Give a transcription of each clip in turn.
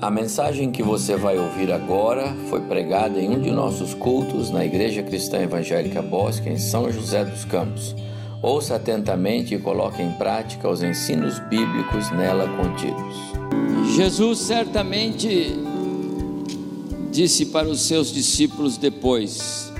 A mensagem que você vai ouvir agora foi pregada em um de nossos cultos na Igreja Cristã Evangélica Bosque, em São José dos Campos. Ouça atentamente e coloque em prática os ensinos bíblicos nela contidos. Jesus certamente disse para os seus discípulos depois: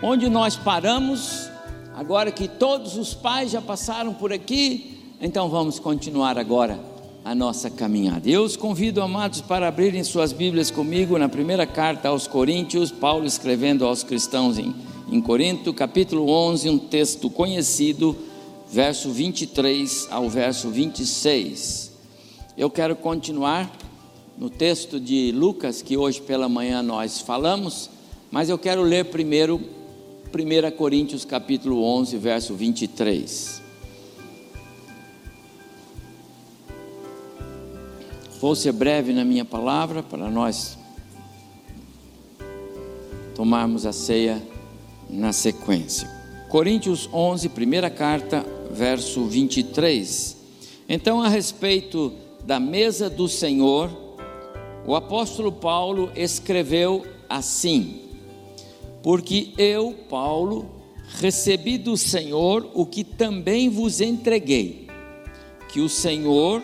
Onde nós paramos, agora que todos os pais já passaram por aqui, então vamos continuar agora a nossa caminhada. Eu os convido, amados, para abrirem suas Bíblias comigo na primeira carta aos Coríntios, Paulo escrevendo aos cristãos em, em Corinto, capítulo 11, um texto conhecido, verso 23 ao verso 26. Eu quero continuar no texto de Lucas, que hoje pela manhã nós falamos, mas eu quero ler primeiro 1 Coríntios capítulo 11, verso 23. Vou ser breve na minha palavra para nós tomarmos a ceia na sequência. Coríntios 11, primeira carta, verso 23. Então, a respeito da mesa do Senhor, o apóstolo Paulo escreveu assim: Porque eu, Paulo, recebi do Senhor o que também vos entreguei, que o Senhor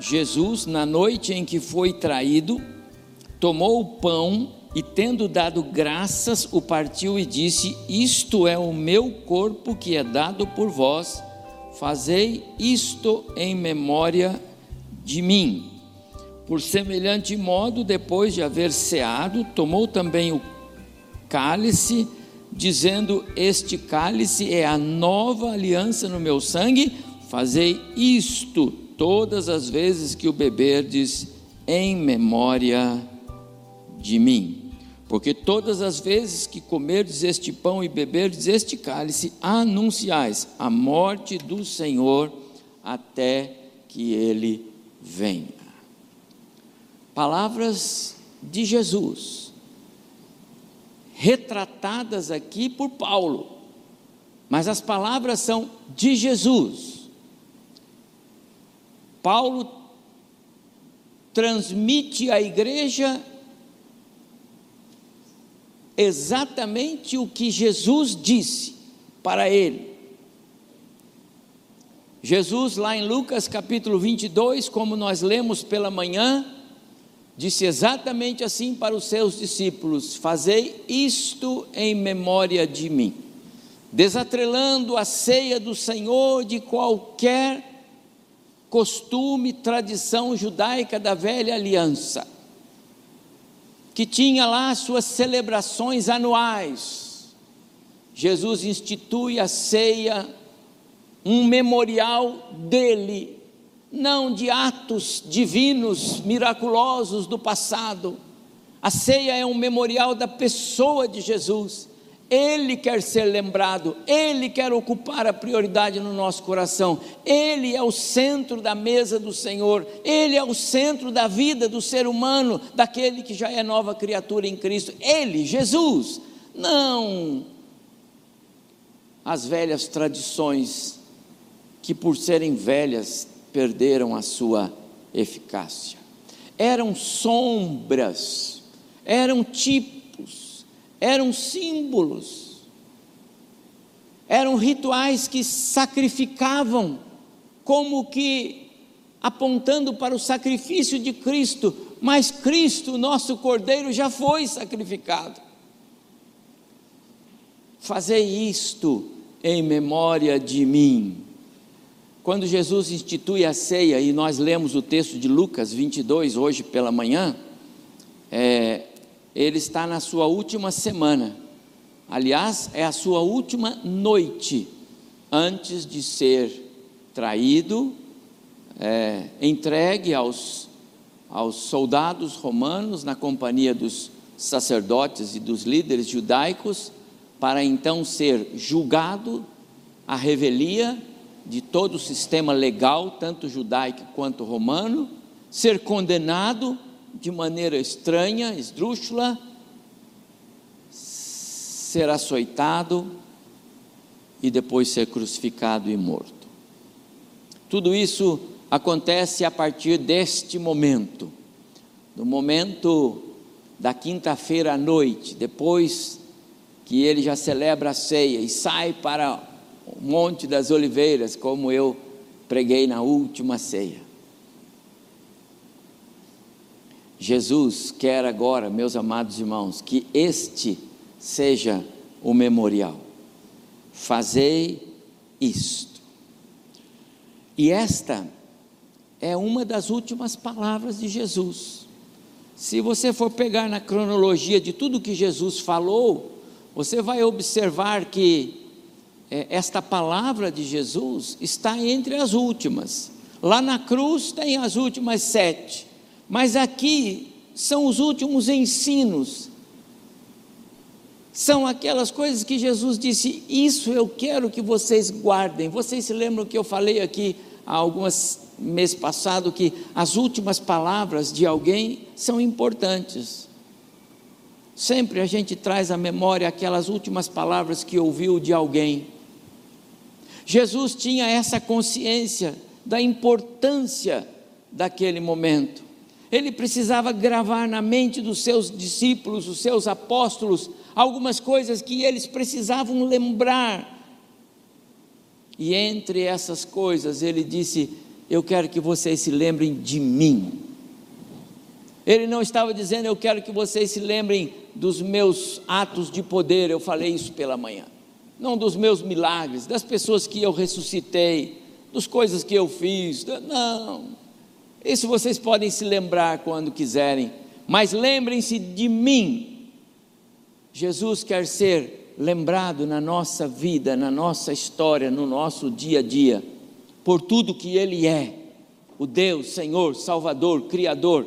Jesus, na noite em que foi traído, tomou o pão e, tendo dado graças, o partiu e disse: Isto é o meu corpo que é dado por vós, fazei isto em memória de mim. Por semelhante modo, depois de haver ceado, tomou também o cálice, dizendo: Este cálice é a nova aliança no meu sangue, fazei isto todas as vezes que o beberdes em memória de mim. Porque todas as vezes que comerdes este pão e beberdes este cálice, anunciais a morte do Senhor até que ele venha. Palavras de Jesus, retratadas aqui por Paulo, mas as palavras são de Jesus Paulo transmite à igreja exatamente o que Jesus disse para ele. Jesus, lá em Lucas capítulo 22, como nós lemos pela manhã, disse exatamente assim para os seus discípulos: Fazei isto em memória de mim, desatrelando a ceia do Senhor de qualquer costume, tradição judaica da velha aliança, que tinha lá suas celebrações anuais. Jesus institui a ceia, um memorial dele, não de atos divinos, miraculosos do passado. A ceia é um memorial da pessoa de Jesus ele quer ser lembrado, Ele quer ocupar a prioridade no nosso coração, Ele é o centro da mesa do Senhor, Ele é o centro da vida do ser humano, daquele que já é nova criatura em Cristo, Ele, Jesus, não as velhas tradições que, por serem velhas, perderam a sua eficácia, eram sombras, eram tipos eram símbolos, eram rituais que sacrificavam, como que apontando para o sacrifício de Cristo, mas Cristo, nosso Cordeiro, já foi sacrificado. Fazei isto em memória de mim. Quando Jesus institui a ceia, e nós lemos o texto de Lucas 22 hoje pela manhã, é, ele está na sua última semana. Aliás, é a sua última noite antes de ser traído, é, entregue aos, aos soldados romanos na companhia dos sacerdotes e dos líderes judaicos, para então ser julgado a revelia de todo o sistema legal, tanto judaico quanto romano, ser condenado de maneira estranha, esdrúxula, ser açoitado e depois ser crucificado e morto. Tudo isso acontece a partir deste momento, do momento da quinta-feira à noite, depois que ele já celebra a ceia e sai para o Monte das Oliveiras, como eu preguei na última ceia. Jesus quer agora, meus amados irmãos, que este seja o memorial. Fazei isto. E esta é uma das últimas palavras de Jesus. Se você for pegar na cronologia de tudo que Jesus falou, você vai observar que é, esta palavra de Jesus está entre as últimas. Lá na cruz tem as últimas sete, mas aqui são os últimos ensinos. São aquelas coisas que Jesus disse: Isso eu quero que vocês guardem. Vocês se lembram que eu falei aqui há alguns meses passado que as últimas palavras de alguém são importantes. Sempre a gente traz à memória aquelas últimas palavras que ouviu de alguém. Jesus tinha essa consciência da importância daquele momento. Ele precisava gravar na mente dos seus discípulos, os seus apóstolos, algumas coisas que eles precisavam lembrar. E entre essas coisas, ele disse: Eu quero que vocês se lembrem de mim. Ele não estava dizendo, Eu quero que vocês se lembrem dos meus atos de poder. Eu falei isso pela manhã não dos meus milagres, das pessoas que eu ressuscitei, das coisas que eu fiz. Não. Isso vocês podem se lembrar quando quiserem, mas lembrem-se de mim. Jesus quer ser lembrado na nossa vida, na nossa história, no nosso dia a dia, por tudo que Ele é, o Deus, Senhor, Salvador, Criador,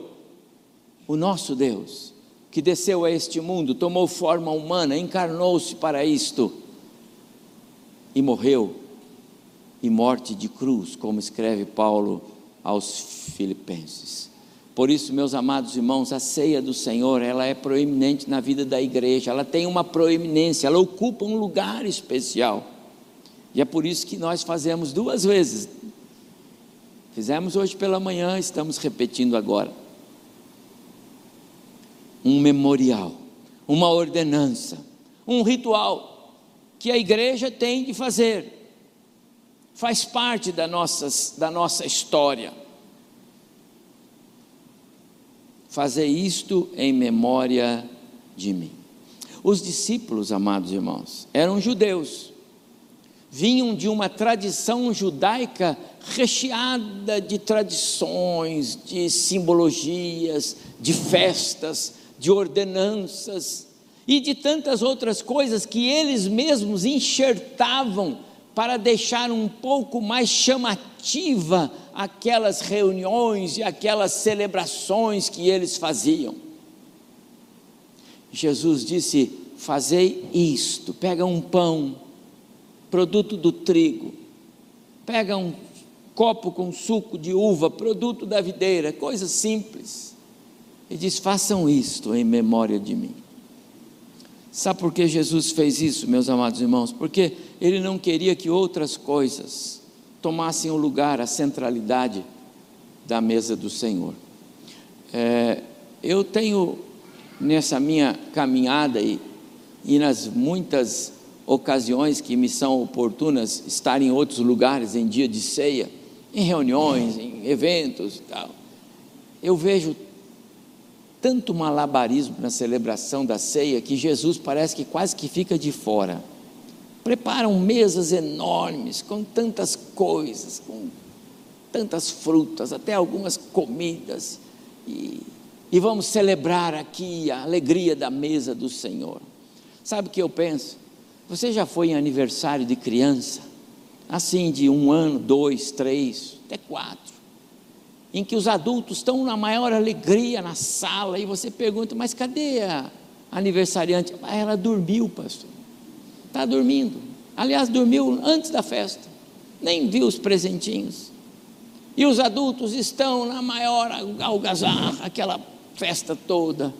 o nosso Deus, que desceu a este mundo, tomou forma humana, encarnou-se para isto e morreu, e morte de cruz, como escreve Paulo aos Filipenses. Por isso, meus amados irmãos, a ceia do Senhor, ela é proeminente na vida da igreja, ela tem uma proeminência, ela ocupa um lugar especial. E é por isso que nós fazemos duas vezes. Fizemos hoje pela manhã, estamos repetindo agora. Um memorial, uma ordenança, um ritual que a igreja tem de fazer, faz parte da nossa, da nossa história. Fazer isto em memória de mim. Os discípulos, amados irmãos, eram judeus, vinham de uma tradição judaica recheada de tradições, de simbologias, de festas, de ordenanças e de tantas outras coisas que eles mesmos enxertavam para deixar um pouco mais chamativa aquelas reuniões e aquelas celebrações que eles faziam. Jesus disse: Fazei isto, pega um pão, produto do trigo, pega um copo com suco de uva, produto da videira, coisa simples. E diz: Façam isto em memória de mim. Sabe por que Jesus fez isso, meus amados irmãos? Porque ele não queria que outras coisas tomassem o lugar, a centralidade da mesa do Senhor. É, eu tenho nessa minha caminhada e, e nas muitas ocasiões que me são oportunas estar em outros lugares em dia de ceia, em reuniões, em eventos e tal, eu vejo tanto malabarismo na celebração da ceia que Jesus parece que quase que fica de fora. Preparam mesas enormes com tantas coisas, com tantas frutas, até algumas comidas, e, e vamos celebrar aqui a alegria da mesa do Senhor. Sabe o que eu penso? Você já foi em aniversário de criança? Assim, de um ano, dois, três, até quatro em que os adultos estão na maior alegria na sala e você pergunta, mas cadê a aniversariante? Ah, ela dormiu, pastor. Está dormindo. Aliás, dormiu antes da festa. Nem viu os presentinhos. E os adultos estão na maior algazarra, aquela festa toda.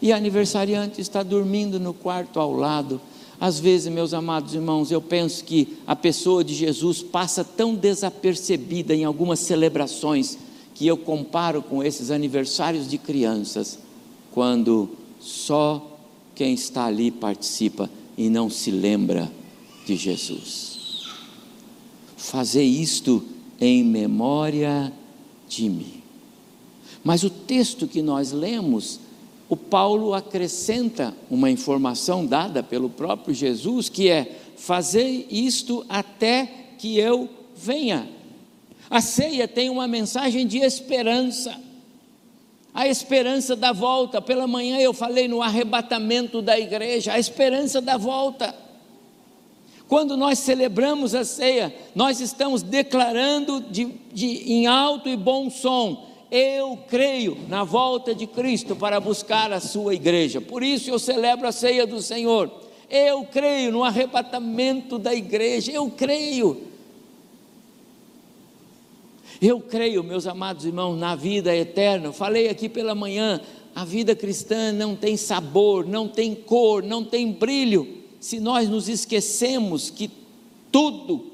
E a aniversariante está dormindo no quarto ao lado. Às vezes, meus amados irmãos, eu penso que a pessoa de Jesus passa tão desapercebida em algumas celebrações que eu comparo com esses aniversários de crianças, quando só quem está ali participa e não se lembra de Jesus. Fazer isto em memória de mim. Mas o texto que nós lemos o Paulo acrescenta uma informação dada pelo próprio Jesus, que é: fazei isto até que eu venha. A ceia tem uma mensagem de esperança, a esperança da volta. Pela manhã eu falei no arrebatamento da igreja, a esperança da volta. Quando nós celebramos a ceia, nós estamos declarando de, de, em alto e bom som eu creio na volta de Cristo para buscar a sua igreja. Por isso eu celebro a ceia do Senhor. Eu creio no arrebatamento da igreja. Eu creio. Eu creio, meus amados irmãos, na vida eterna. Falei aqui pela manhã, a vida cristã não tem sabor, não tem cor, não tem brilho, se nós nos esquecemos que tudo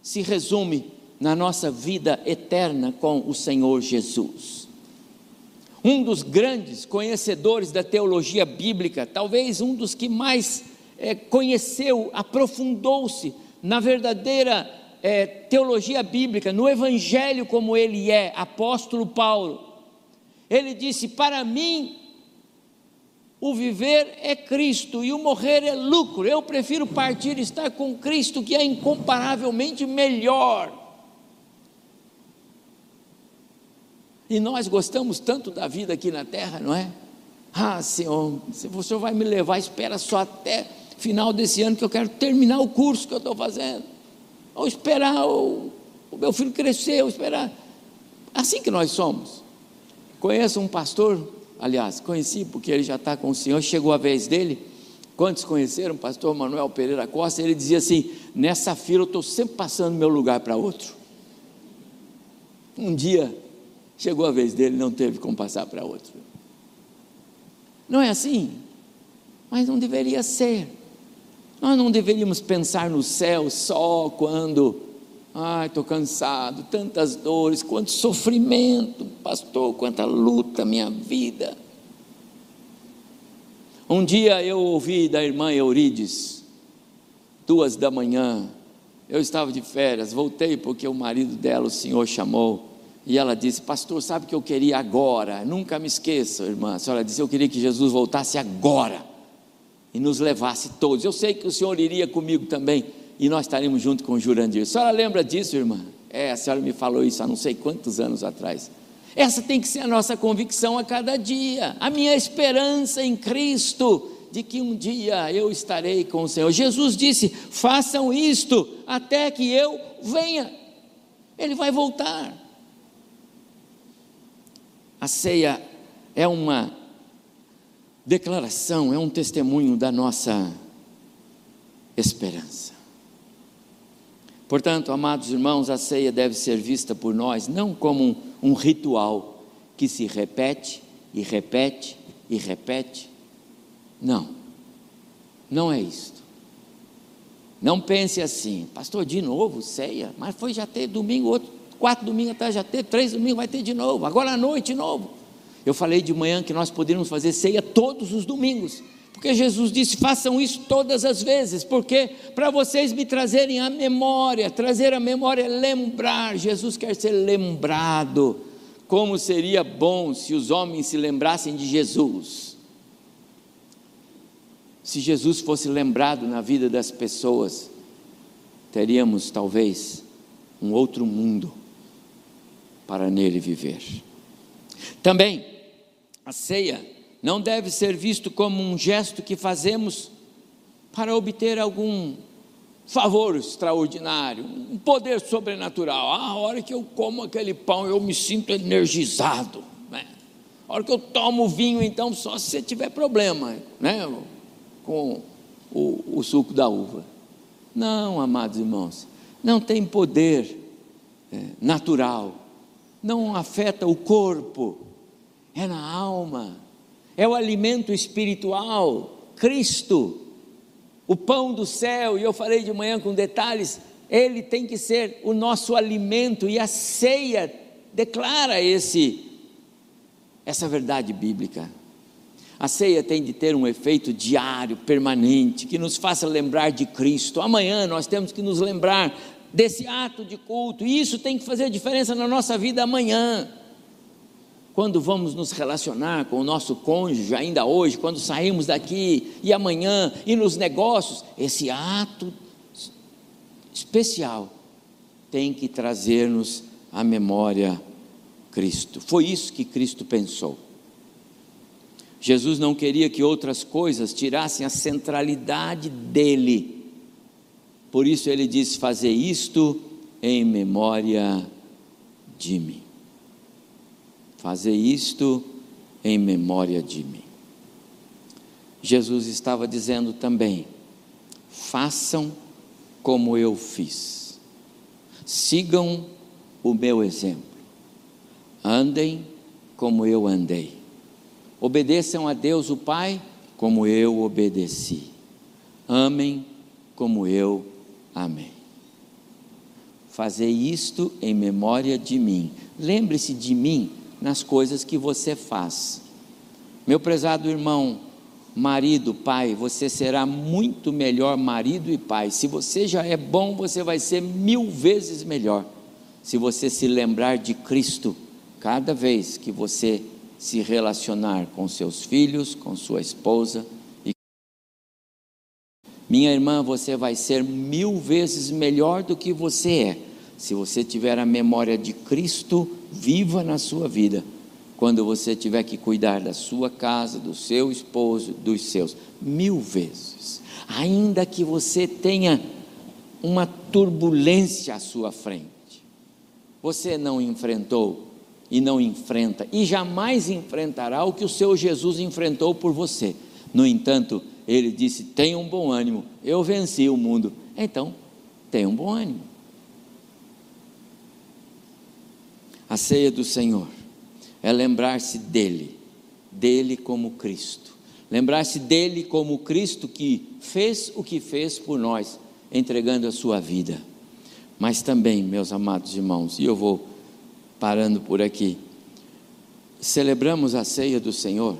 se resume na nossa vida eterna com o Senhor Jesus. Um dos grandes conhecedores da teologia bíblica, talvez um dos que mais é, conheceu, aprofundou-se na verdadeira é, teologia bíblica, no Evangelho como ele é, apóstolo Paulo. Ele disse: Para mim, o viver é Cristo e o morrer é lucro. Eu prefiro partir e estar com Cristo, que é incomparavelmente melhor. E nós gostamos tanto da vida aqui na terra, não é? Ah, Senhor, se Senhor vai me levar, espera só até final desse ano que eu quero terminar o curso que eu estou fazendo. Ou esperar o, o meu filho crescer, ou esperar. Assim que nós somos. Conheço um pastor, aliás, conheci porque ele já está com o Senhor, chegou a vez dele. Quantos conheceram o pastor Manuel Pereira Costa? Ele dizia assim: nessa fila eu estou sempre passando meu lugar para outro. Um dia Chegou a vez dele, não teve como passar para outro. Não é assim? Mas não deveria ser. Nós não deveríamos pensar no céu só quando, ai, estou cansado, tantas dores, quanto sofrimento, pastor, quanta luta minha vida. Um dia eu ouvi da irmã Eurides, duas da manhã, eu estava de férias, voltei porque o marido dela, o senhor, chamou. E ela disse: Pastor, sabe o que eu queria agora? Nunca me esqueça, irmã. A senhora disse: Eu queria que Jesus voltasse agora e nos levasse todos. Eu sei que o Senhor iria comigo também e nós estaremos junto com o Jurandir. A senhora lembra disso, irmã? É, a senhora me falou isso há não sei quantos anos atrás. Essa tem que ser a nossa convicção a cada dia, a minha esperança em Cristo, de que um dia eu estarei com o Senhor. Jesus disse: façam isto até que eu venha. Ele vai voltar. A ceia é uma declaração, é um testemunho da nossa esperança. Portanto, amados irmãos, a ceia deve ser vista por nós não como um, um ritual que se repete e repete e repete. Não, não é isto. Não pense assim, pastor, de novo ceia, mas foi já ter domingo, outro quatro domingos atrás já teve, três domingos vai ter de novo, agora à noite de novo. Eu falei de manhã que nós poderíamos fazer ceia todos os domingos, porque Jesus disse: façam isso todas as vezes, porque para vocês me trazerem a memória, trazer a memória é lembrar, Jesus quer ser lembrado. Como seria bom se os homens se lembrassem de Jesus. Se Jesus fosse lembrado na vida das pessoas, teríamos talvez um outro mundo para nele viver. Também, a ceia não deve ser visto como um gesto que fazemos para obter algum favor extraordinário, um poder sobrenatural. Ah, a hora que eu como aquele pão, eu me sinto energizado. Né? A hora que eu tomo vinho, então, só se você tiver problema né? com o, o suco da uva. Não, amados irmãos, não tem poder é, natural não afeta o corpo, é na alma, é o alimento espiritual, Cristo. o pão do céu, e eu falei de manhã com detalhes, ele tem que ser o nosso alimento, e a ceia declara esse essa verdade bíblica. A ceia tem de ter um efeito diário, permanente, que nos faça lembrar de Cristo. Amanhã nós temos que nos lembrar desse ato de culto, e isso tem que fazer diferença na nossa vida amanhã. Quando vamos nos relacionar com o nosso cônjuge, ainda hoje, quando saímos daqui e amanhã, e nos negócios, esse ato especial tem que trazer-nos à memória Cristo. Foi isso que Cristo pensou. Jesus não queria que outras coisas tirassem a centralidade dele. Por isso ele diz: fazer isto em memória de mim. Fazer isto em memória de mim. Jesus estava dizendo também: façam como eu fiz, sigam o meu exemplo, andem como eu andei. Obedeçam a Deus o Pai como eu obedeci. Amem como eu amei. Fazer isto em memória de mim. Lembre-se de mim nas coisas que você faz. Meu prezado irmão, marido, pai, você será muito melhor marido e pai. Se você já é bom, você vai ser mil vezes melhor. Se você se lembrar de Cristo cada vez que você se relacionar com seus filhos, com sua esposa. Minha irmã, você vai ser mil vezes melhor do que você é, se você tiver a memória de Cristo viva na sua vida. Quando você tiver que cuidar da sua casa, do seu esposo, dos seus, mil vezes. Ainda que você tenha uma turbulência à sua frente, você não enfrentou e não enfrenta, e jamais enfrentará o que o seu Jesus enfrentou por você. No entanto, ele disse: tenha um bom ânimo, eu venci o mundo. Então, tenha um bom ânimo. A ceia do Senhor é lembrar-se dele, dele como Cristo. Lembrar-se dele como Cristo que fez o que fez por nós, entregando a sua vida. Mas também, meus amados irmãos, e eu vou parando por aqui. Celebramos a ceia do Senhor,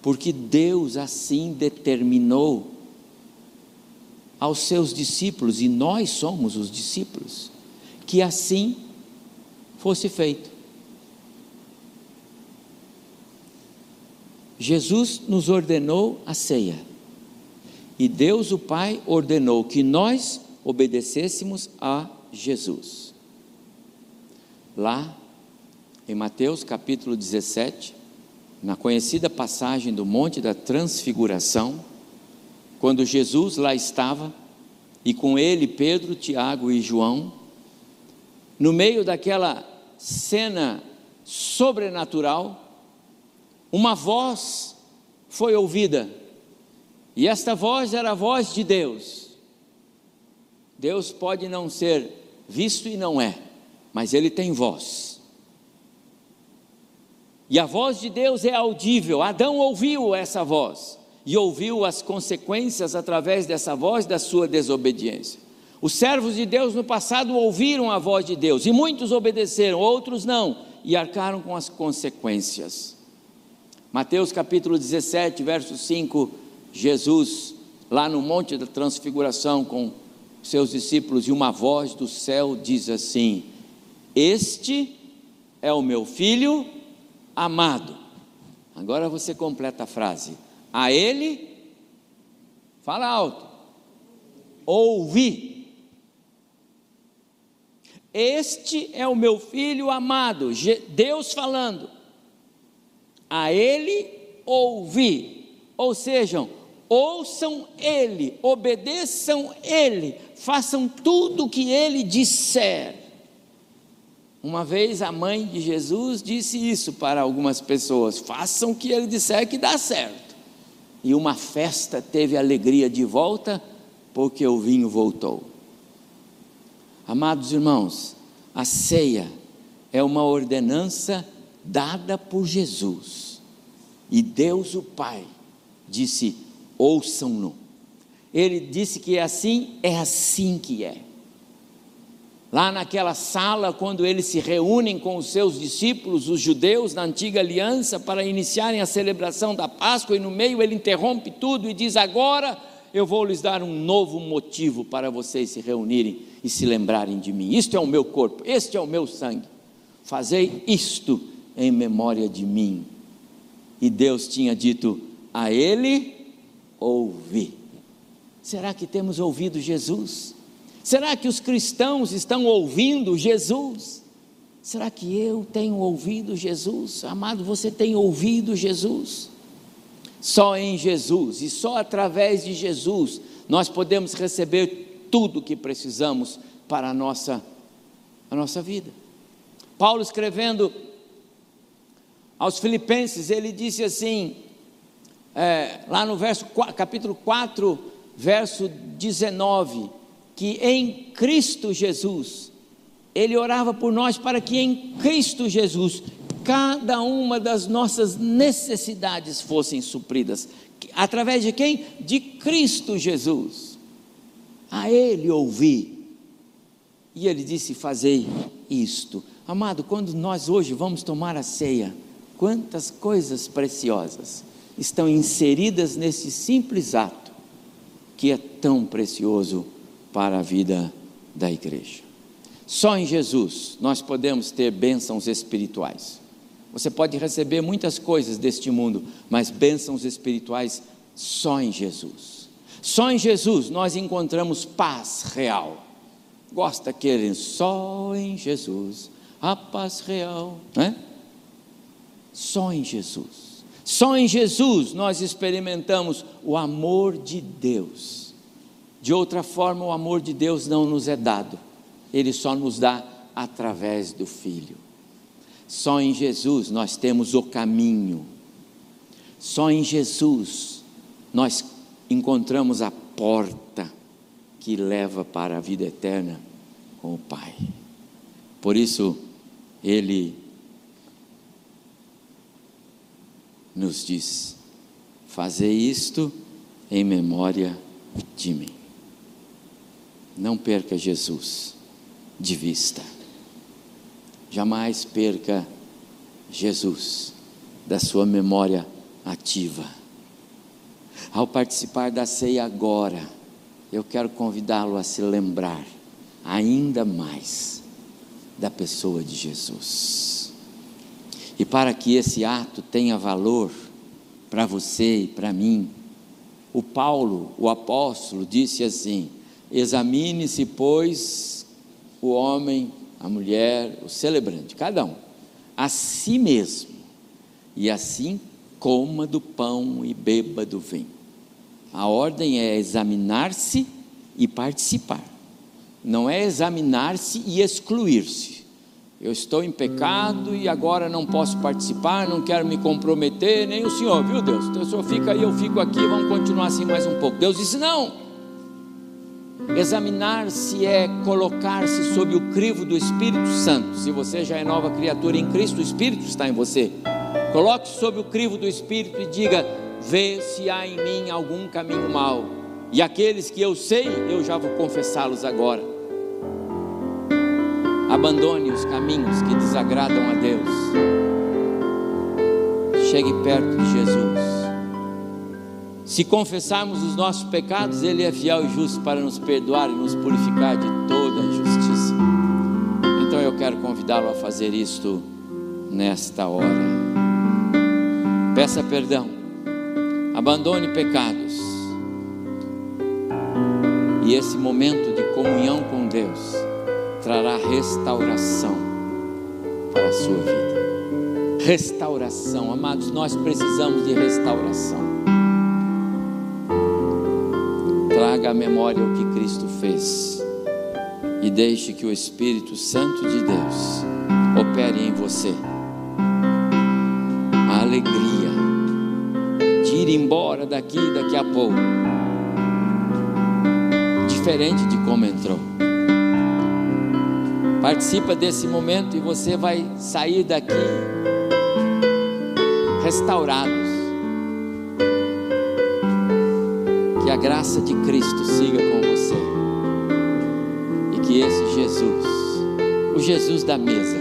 porque Deus assim determinou aos seus discípulos, e nós somos os discípulos, que assim fosse feito. Jesus nos ordenou a ceia, e Deus o Pai ordenou que nós obedecêssemos a Jesus lá em Mateus capítulo 17, na conhecida passagem do Monte da Transfiguração, quando Jesus lá estava, e com ele Pedro, Tiago e João, no meio daquela cena sobrenatural, uma voz foi ouvida, e esta voz era a voz de Deus. Deus pode não ser visto e não é, mas ele tem voz. E a voz de Deus é audível. Adão ouviu essa voz e ouviu as consequências através dessa voz da sua desobediência. Os servos de Deus no passado ouviram a voz de Deus e muitos obedeceram, outros não, e arcaram com as consequências. Mateus capítulo 17, verso 5, Jesus, lá no Monte da Transfiguração com seus discípulos, e uma voz do céu diz assim: este é o meu filho amado. Agora você completa a frase. A ele, fala alto, ouvi. Este é o meu filho amado, Deus falando. A ele ouvi. Ou sejam, ouçam ele, obedeçam ele, façam tudo o que ele disser. Uma vez a mãe de Jesus disse isso para algumas pessoas: façam o que ele disser que dá certo. E uma festa teve alegria de volta, porque o vinho voltou. Amados irmãos, a ceia é uma ordenança dada por Jesus. E Deus o Pai disse: ouçam-no. ele disse que é assim, é assim que é. Lá naquela sala, quando eles se reúnem com os seus discípulos, os judeus, na antiga aliança, para iniciarem a celebração da Páscoa, e no meio ele interrompe tudo e diz: Agora eu vou lhes dar um novo motivo para vocês se reunirem e se lembrarem de mim. Isto é o meu corpo, este é o meu sangue. Fazei isto em memória de mim. E Deus tinha dito a ele: ouvi. Será que temos ouvido Jesus? Será que os cristãos estão ouvindo Jesus? Será que eu tenho ouvido Jesus? Amado, você tem ouvido Jesus? Só em Jesus e só através de Jesus nós podemos receber tudo que precisamos para a nossa, a nossa vida. Paulo escrevendo aos Filipenses, ele disse assim, é, lá no verso, capítulo 4, verso 19: que em Cristo Jesus, ele orava por nós para que em Cristo Jesus cada uma das nossas necessidades fossem supridas. Através de quem? De Cristo Jesus. A Ele ouvi. E Ele disse: Fazei isto. Amado, quando nós hoje vamos tomar a ceia, quantas coisas preciosas estão inseridas nesse simples ato, que é tão precioso para a vida da igreja. Só em Jesus nós podemos ter bênçãos espirituais. Você pode receber muitas coisas deste mundo, mas bênçãos espirituais só em Jesus. Só em Jesus nós encontramos paz real. Gosta querem só em Jesus a paz real, né? Só em Jesus. Só em Jesus nós experimentamos o amor de Deus de outra forma, o amor de Deus não nos é dado, ele só nos dá através do Filho. Só em Jesus nós temos o caminho, só em Jesus nós encontramos a porta que leva para a vida eterna com o Pai. Por isso, Ele nos diz: fazer isto em memória de mim. Não perca Jesus de vista. Jamais perca Jesus da sua memória ativa. Ao participar da ceia agora, eu quero convidá-lo a se lembrar ainda mais da pessoa de Jesus. E para que esse ato tenha valor para você e para mim, o Paulo, o apóstolo, disse assim: Examine-se, pois, o homem, a mulher, o celebrante, cada um, a si mesmo, e assim coma do pão e beba do vinho. A ordem é examinar-se e participar, não é examinar-se e excluir-se. Eu estou em pecado e agora não posso participar, não quero me comprometer, nem o Senhor, viu Deus? Então o Senhor fica aí, eu fico aqui, vamos continuar assim mais um pouco. Deus disse: não Examinar-se é colocar-se sob o crivo do Espírito Santo. Se você já é nova criatura em Cristo, o Espírito está em você. Coloque-se sob o crivo do Espírito e diga: Vê se há em mim algum caminho mau. E aqueles que eu sei, eu já vou confessá-los agora. Abandone os caminhos que desagradam a Deus. Chegue perto de Jesus. Se confessarmos os nossos pecados, Ele é fiel e justo para nos perdoar e nos purificar de toda injustiça. Então eu quero convidá-lo a fazer isto nesta hora. Peça perdão, abandone pecados, e esse momento de comunhão com Deus trará restauração para a sua vida. Restauração, amados, nós precisamos de restauração traga à memória o que Cristo fez e deixe que o Espírito Santo de Deus opere em você a alegria de ir embora daqui daqui a pouco, diferente de como entrou. Participa desse momento e você vai sair daqui restaurados. A graça de Cristo siga com você. E que esse Jesus, o Jesus da mesa,